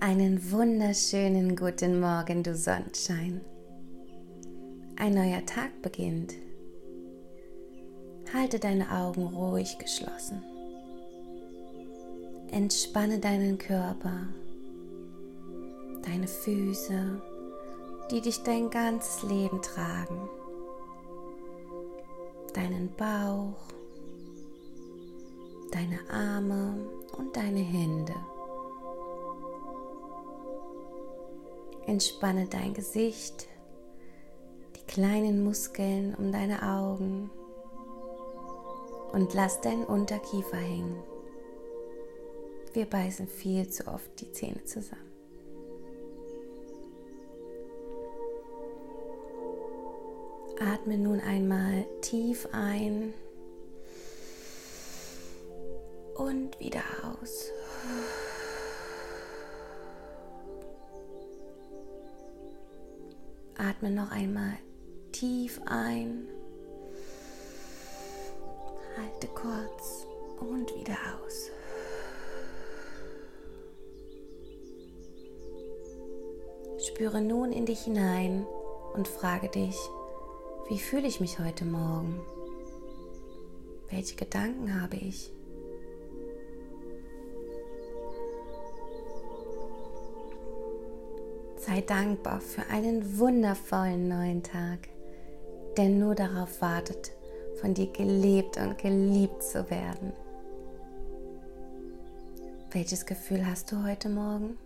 Einen wunderschönen guten Morgen, du Sonnenschein. Ein neuer Tag beginnt. Halte deine Augen ruhig geschlossen. Entspanne deinen Körper, deine Füße, die dich dein ganzes Leben tragen, deinen Bauch, deine Arme und deine Hände. Entspanne dein Gesicht, die kleinen Muskeln um deine Augen und lass deinen Unterkiefer hängen. Wir beißen viel zu oft die Zähne zusammen. Atme nun einmal tief ein und wieder aus. Atme noch einmal tief ein. Halte kurz und wieder aus. Spüre nun in dich hinein und frage dich, wie fühle ich mich heute Morgen? Welche Gedanken habe ich? Sei dankbar für einen wundervollen neuen Tag, der nur darauf wartet, von dir gelebt und geliebt zu werden. Welches Gefühl hast du heute Morgen?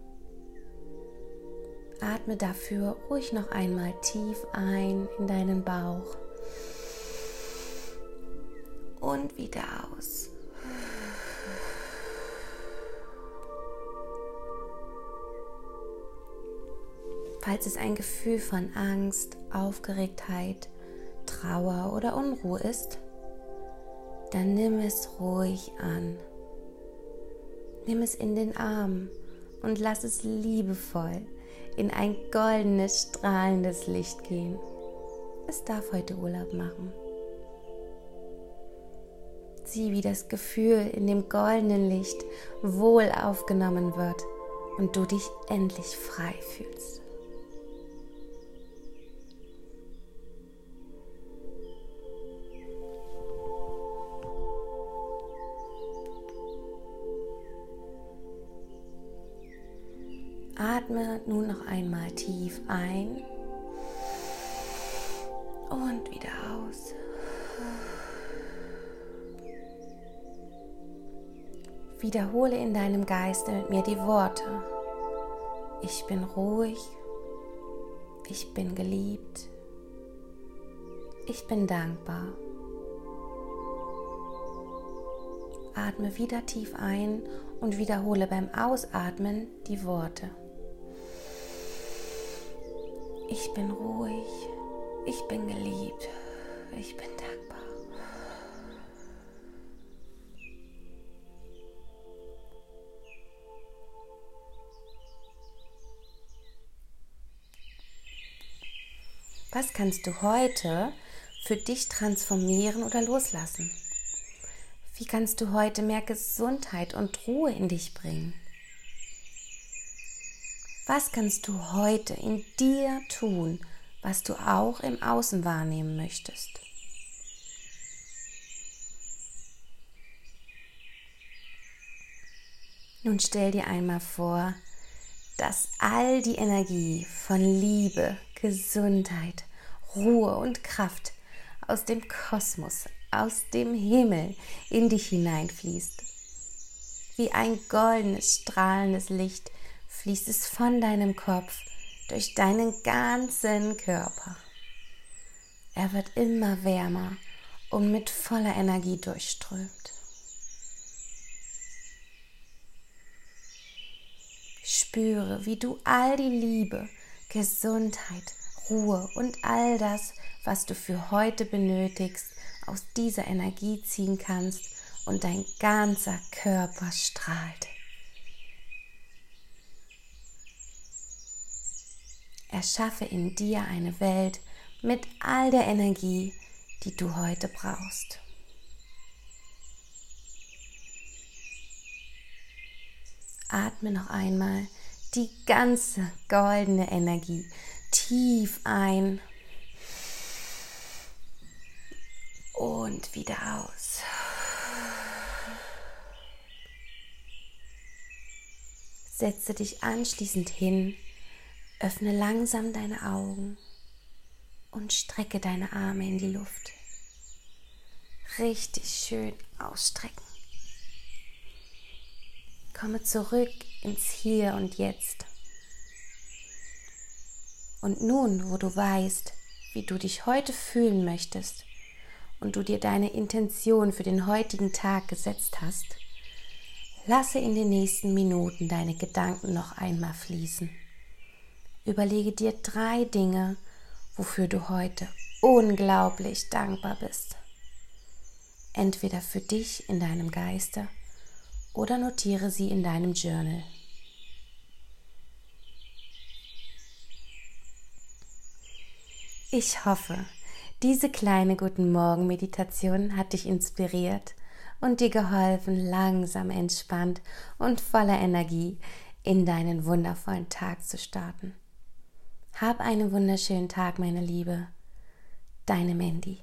Atme dafür ruhig noch einmal tief ein in deinen Bauch und wieder aus. Falls es ein Gefühl von Angst, Aufgeregtheit, Trauer oder Unruhe ist, dann nimm es ruhig an. Nimm es in den Arm und lass es liebevoll in ein goldenes, strahlendes Licht gehen. Es darf heute Urlaub machen. Sieh, wie das Gefühl in dem goldenen Licht wohl aufgenommen wird und du dich endlich frei fühlst. Atme nun noch einmal tief ein und wieder aus. Wiederhole in deinem Geiste mit mir die Worte. Ich bin ruhig. Ich bin geliebt. Ich bin dankbar. Atme wieder tief ein und wiederhole beim Ausatmen die Worte. Ich bin ruhig, ich bin geliebt, ich bin dankbar. Was kannst du heute für dich transformieren oder loslassen? Wie kannst du heute mehr Gesundheit und Ruhe in dich bringen? Was kannst du heute in dir tun, was du auch im Außen wahrnehmen möchtest? Nun stell dir einmal vor, dass all die Energie von Liebe, Gesundheit, Ruhe und Kraft aus dem Kosmos, aus dem Himmel in dich hineinfließt. Wie ein goldenes, strahlendes Licht fließt es von deinem Kopf durch deinen ganzen Körper. Er wird immer wärmer und mit voller Energie durchströmt. Spüre, wie du all die Liebe, Gesundheit, Ruhe und all das, was du für heute benötigst, aus dieser Energie ziehen kannst und dein ganzer Körper strahlt. Erschaffe in dir eine Welt mit all der Energie, die du heute brauchst. Atme noch einmal die ganze goldene Energie tief ein und wieder aus. Setze dich anschließend hin, öffne langsam deine Augen und strecke deine Arme in die Luft. Richtig schön ausstrecken. Komme zurück ins Hier und Jetzt. Und nun, wo du weißt, wie du dich heute fühlen möchtest und du dir deine Intention für den heutigen Tag gesetzt hast, lasse in den nächsten Minuten deine Gedanken noch einmal fließen. Überlege dir drei Dinge, wofür du heute unglaublich dankbar bist. Entweder für dich in deinem Geiste oder notiere sie in deinem Journal. Ich hoffe, diese kleine Guten Morgen Meditation hat dich inspiriert und dir geholfen, langsam entspannt und voller Energie in deinen wundervollen Tag zu starten. Hab einen wunderschönen Tag, meine Liebe. Deine Mandy.